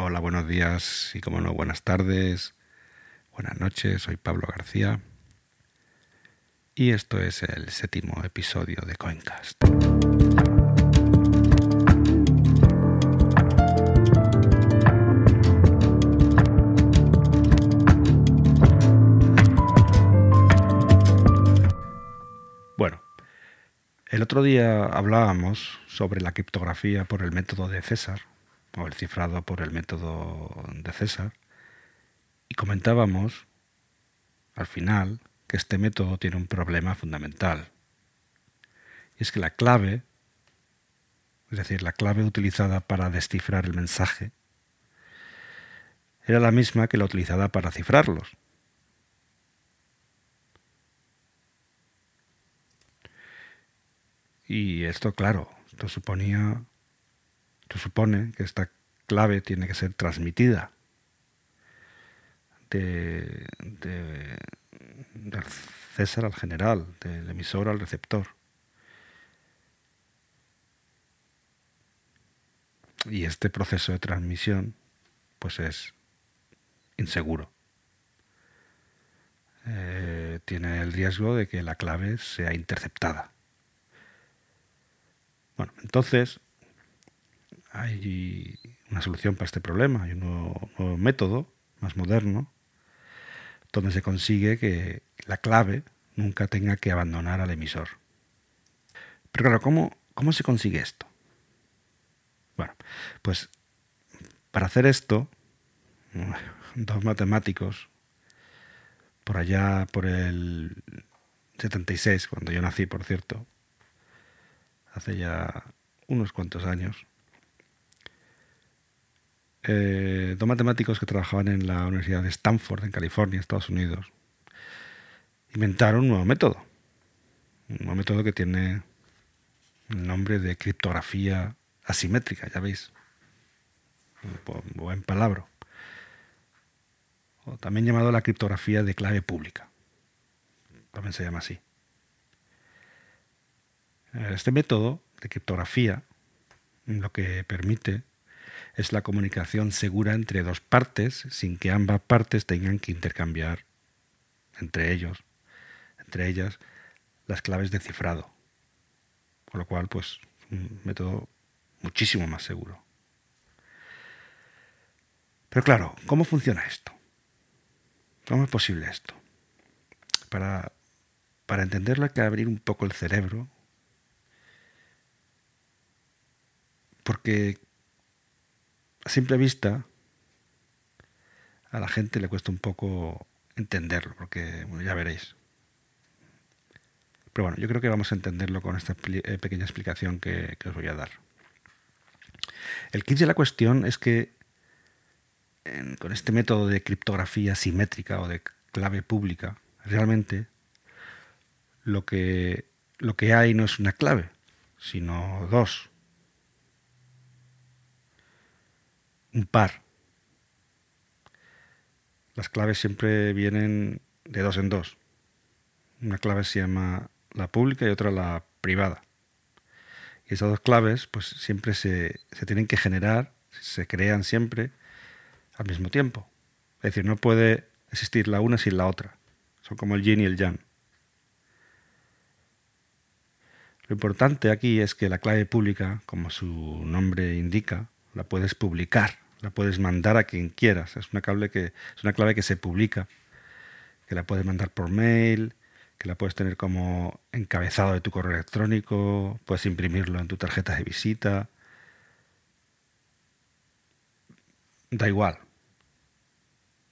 Hola, buenos días y como no, buenas tardes, buenas noches, soy Pablo García. Y esto es el séptimo episodio de Coincast. Bueno, el otro día hablábamos sobre la criptografía por el método de César, o el cifrado por el método de César, y comentábamos al final que este método tiene un problema fundamental. Y es que la clave, es decir, la clave utilizada para descifrar el mensaje, era la misma que la utilizada para cifrarlos. Y esto, claro, esto suponía esto supone que esta clave tiene que ser transmitida de, del César al general, del emisor al receptor. Y este proceso de transmisión pues es inseguro. Eh, tiene el riesgo de que la clave sea interceptada. Bueno, entonces hay una solución para este problema, hay un nuevo, método más moderno donde se consigue que la clave nunca tenga que abandonar al emisor. Pero claro, ¿cómo, cómo se consigue esto? Bueno, pues para hacer esto, dos matemáticos, por allá por el 76, cuando yo nací, por cierto, hace ya unos cuantos años, eh, dos matemáticos que trabajaban en la Universidad de Stanford, en California, Estados Unidos, inventaron un nuevo método. Un nuevo método que tiene el nombre de criptografía asimétrica, ya veis. Buen palabra. O también llamado la criptografía de clave pública. También se llama así. Este método de criptografía lo que permite es la comunicación segura entre dos partes sin que ambas partes tengan que intercambiar entre ellos, entre ellas, las claves de cifrado. Con lo cual, pues, un método muchísimo más seguro. Pero claro, ¿cómo funciona esto? ¿Cómo es posible esto? Para, para entenderlo hay que abrir un poco el cerebro, porque a simple vista, a la gente le cuesta un poco entenderlo, porque ya veréis. Pero bueno, yo creo que vamos a entenderlo con esta eh, pequeña explicación que, os voy a dar. El kit de la cuestión es que con este método de criptografía simétrica o de clave pública, realmente lo que, lo que hay no es una clave, sino dos. Un par. Las claves siempre vienen de dos en dos. Una clave se llama la pública y otra la privada. Y esas dos claves pues siempre se, se tienen que generar, se crean siempre al mismo tiempo. Es decir, no puede existir la una sin la otra. Son como el yin y el yang. Lo importante aquí es que la clave pública, como su nombre indica, la puedes publicar la puedes mandar a quien quieras. Es una, clave que, es una clave que se publica, que la puedes mandar por mail, que la puedes tener como encabezado de tu correo electrónico, puedes imprimirlo en tu tarjeta de visita. Da igual.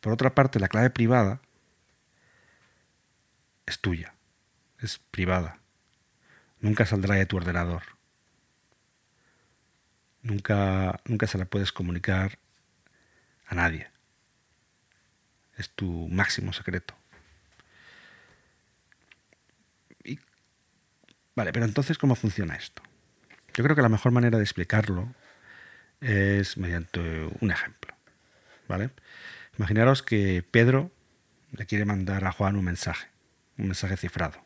Por otra parte, la clave privada es tuya, es privada. Nunca saldrá de tu ordenador nunca, nunca se la puedes comunicar a nadie. Es tu máximo secreto. vale, pero entonces, ¿cómo funciona esto? Yo creo que la mejor manera de explicarlo es mediante un ejemplo. ¿Vale? Imaginaros que Pedro le quiere mandar a Juan un mensaje, un mensaje cifrado.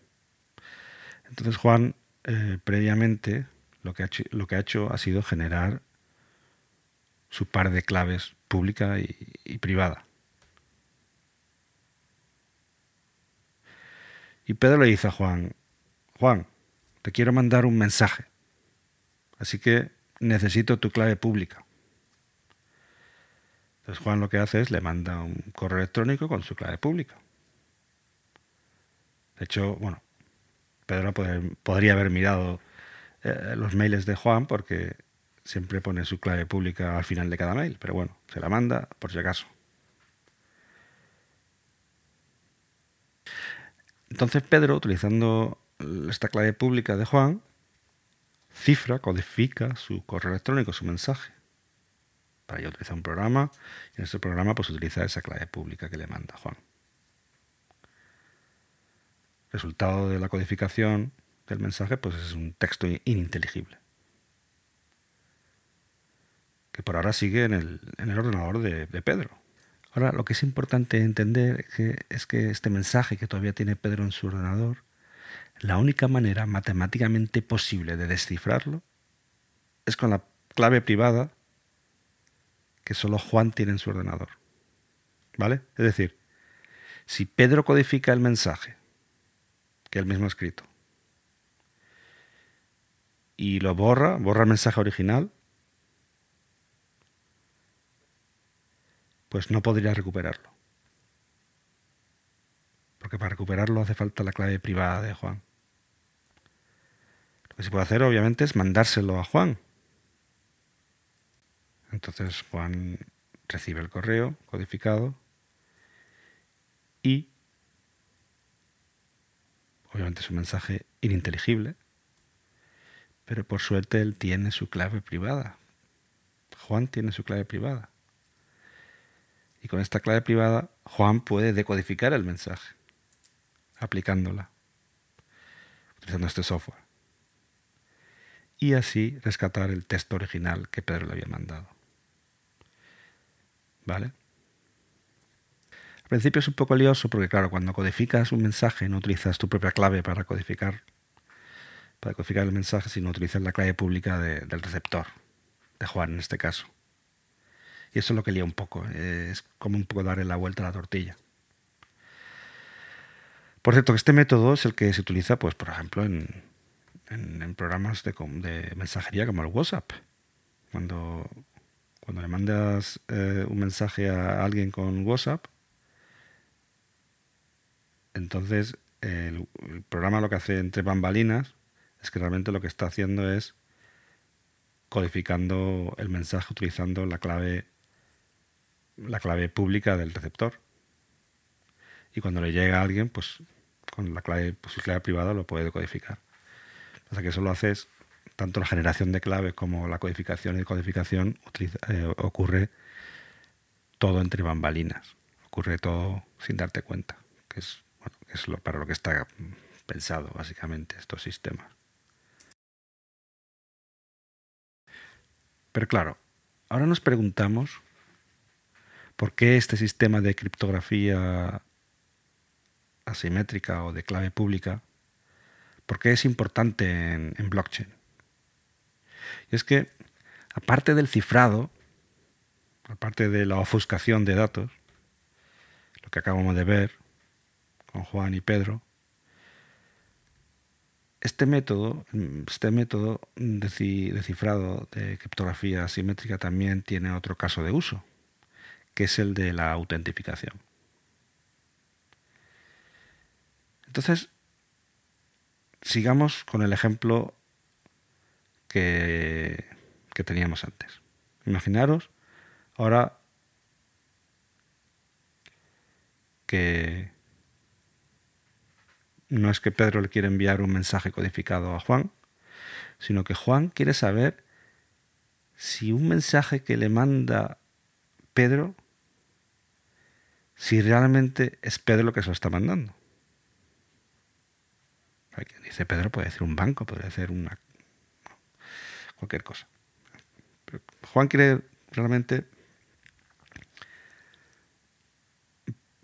Entonces Juan eh, previamente lo que, ha hecho, ha sido generar su par de claves pública y, privada. Y Pedro le dice a Juan, Juan, te quiero mandar un mensaje, así que necesito tu clave pública. Entonces Juan lo que hace es le manda un correo electrónico con su clave pública. De hecho, bueno, Pedro podría haber mirado eh, los mails de Juan porque siempre pone su clave pública al final de cada mail, pero bueno, se la manda por si acaso. Entonces Pedro, utilizando esta clave pública de Juan, cifra, codifica su correo electrónico, su mensaje. Para ello utiliza un programa y en ese programa pues utiliza esa clave pública que le manda Juan. Resultado de la codificación del mensaje pues es un texto ininteligible que por ahora sigue en el, ordenador de, Pedro. Ahora, lo que es importante entender es que este mensaje que todavía tiene Pedro en su ordenador, la única manera matemáticamente posible de descifrarlo es con la clave privada que solo Juan tiene en su ordenador. ¿Vale? Es decir, si Pedro codifica el mensaje que él mismo ha escrito y lo borra, borra el mensaje original, pues no podría recuperarlo. Porque para recuperarlo hace falta la clave privada de Juan. Lo que se puede hacer, obviamente, es mandárselo a Juan. Entonces Juan recibe el correo codificado y, obviamente, es un mensaje ininteligible, pero por suerte él tiene su clave privada. Juan tiene su clave privada. Y con esta clave privada, Juan puede decodificar el mensaje, aplicándola, utilizando este software. Y así rescatar el texto original que Pedro le había mandado. ¿Vale? Al principio es un poco lioso porque, claro, cuando codificas un mensaje no utilizas tu propia clave para codificar, para codificar el mensaje, sino utilizas la clave pública del receptor, de Juan en este caso. Y eso es lo que lía un poco. Es como un poco darle la vuelta a la tortilla. Por cierto, este método es el que se utiliza, pues, por ejemplo, en, programas de, mensajería como el WhatsApp. Cuando, cuando le mandas eh, un mensaje a alguien con WhatsApp, entonces el, el, programa lo que hace entre bambalinas es que realmente lo que está haciendo es codificando el mensaje utilizando la clave la clave pública del receptor. Y cuando le llega a alguien, pues con la clave, pues, su clave privada lo puede decodificar. O sea que eso lo haces, tanto la generación de claves como la codificación y codificación eh, ocurre todo entre bambalinas. Ocurre todo sin darte cuenta, que es, bueno, es lo, para lo que está pensado básicamente estos sistemas. Pero claro, ahora nos preguntamos ¿Por qué este sistema de criptografía asimétrica o de clave pública, por qué es importante en, blockchain? Y es que, aparte del cifrado, aparte de la ofuscación de datos, lo que acabamos de ver con Juan y Pedro, este método, este método de cifrado de criptografía asimétrica también tiene otro caso de uso que es el de la autentificación. Entonces, sigamos con el ejemplo que, que teníamos antes. Imaginaros ahora que no es que Pedro le quiere enviar un mensaje codificado a Juan, sino que Juan quiere saber si un mensaje que le manda Pedro si realmente es Pedro lo que se lo está mandando. Dice Pedro, puede decir un banco, puede ser una cualquier cosa. Juan quiere realmente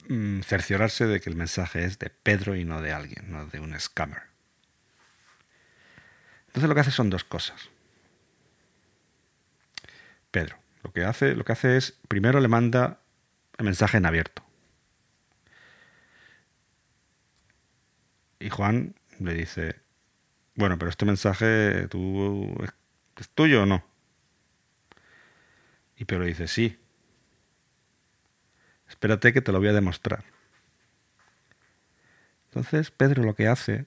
mm, cerciorarse de que el mensaje es de Pedro y no de alguien, no de un scammer. Entonces lo que hace son dos cosas. Pedro Lo que hace, lo que hace es, primero le manda el mensaje en abierto. Y Juan le dice, bueno, pero este mensaje tú es tuyo o no. Y Pedro dice, sí. Espérate que te lo voy a demostrar. Entonces Pedro lo que hace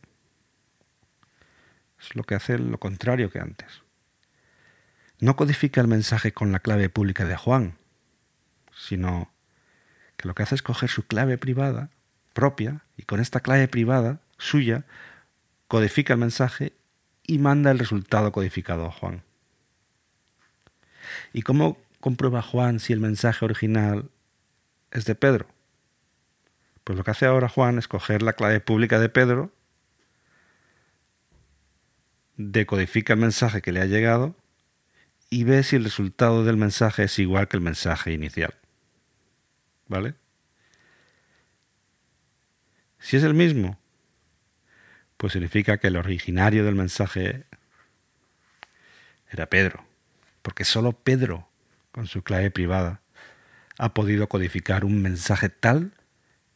es lo que hace lo contrario que antes. No codifica el mensaje con la clave pública de Juan, sino que lo que hace es coger su clave privada propia y con esta clave privada suya codifica el mensaje y manda el resultado codificado a Juan. ¿Y cómo comprueba Juan si el mensaje original es de Pedro? Pues lo que hace ahora Juan es coger la clave pública de Pedro, decodifica el mensaje que le ha llegado y ve si el resultado del mensaje es igual que el mensaje inicial. ¿Vale? Si es el mismo, pues significa que el originario del mensaje era Pedro, porque solo Pedro, con su clave privada, ha podido codificar un mensaje tal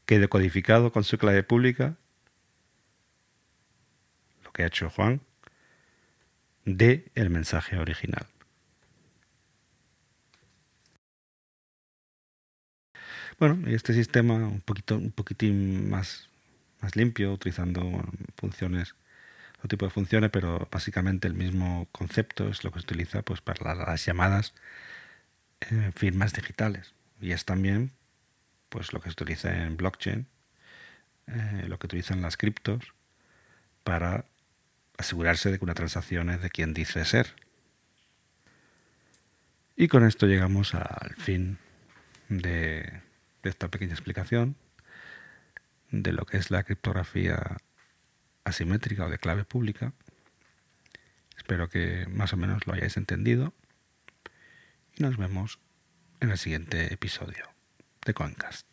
que decodificado con su clave pública, lo que ha hecho Juan, de el mensaje original. Bueno, este sistema un poquito, un poquitín más, más limpio, utilizando funciones, otro tipo de funciones, pero básicamente el mismo concepto es lo que se utiliza pues, para las llamadas eh, firmas digitales. Y es también pues lo que se utiliza en blockchain, eh, lo que utilizan las criptos para asegurarse de que una transacción es de quien dice ser. Y con esto llegamos al fin de, de esta pequeña explicación de lo que es la criptografía asimétrica o de clave pública. Espero que más o menos lo hayáis entendido y nos vemos en el siguiente episodio de Coincast.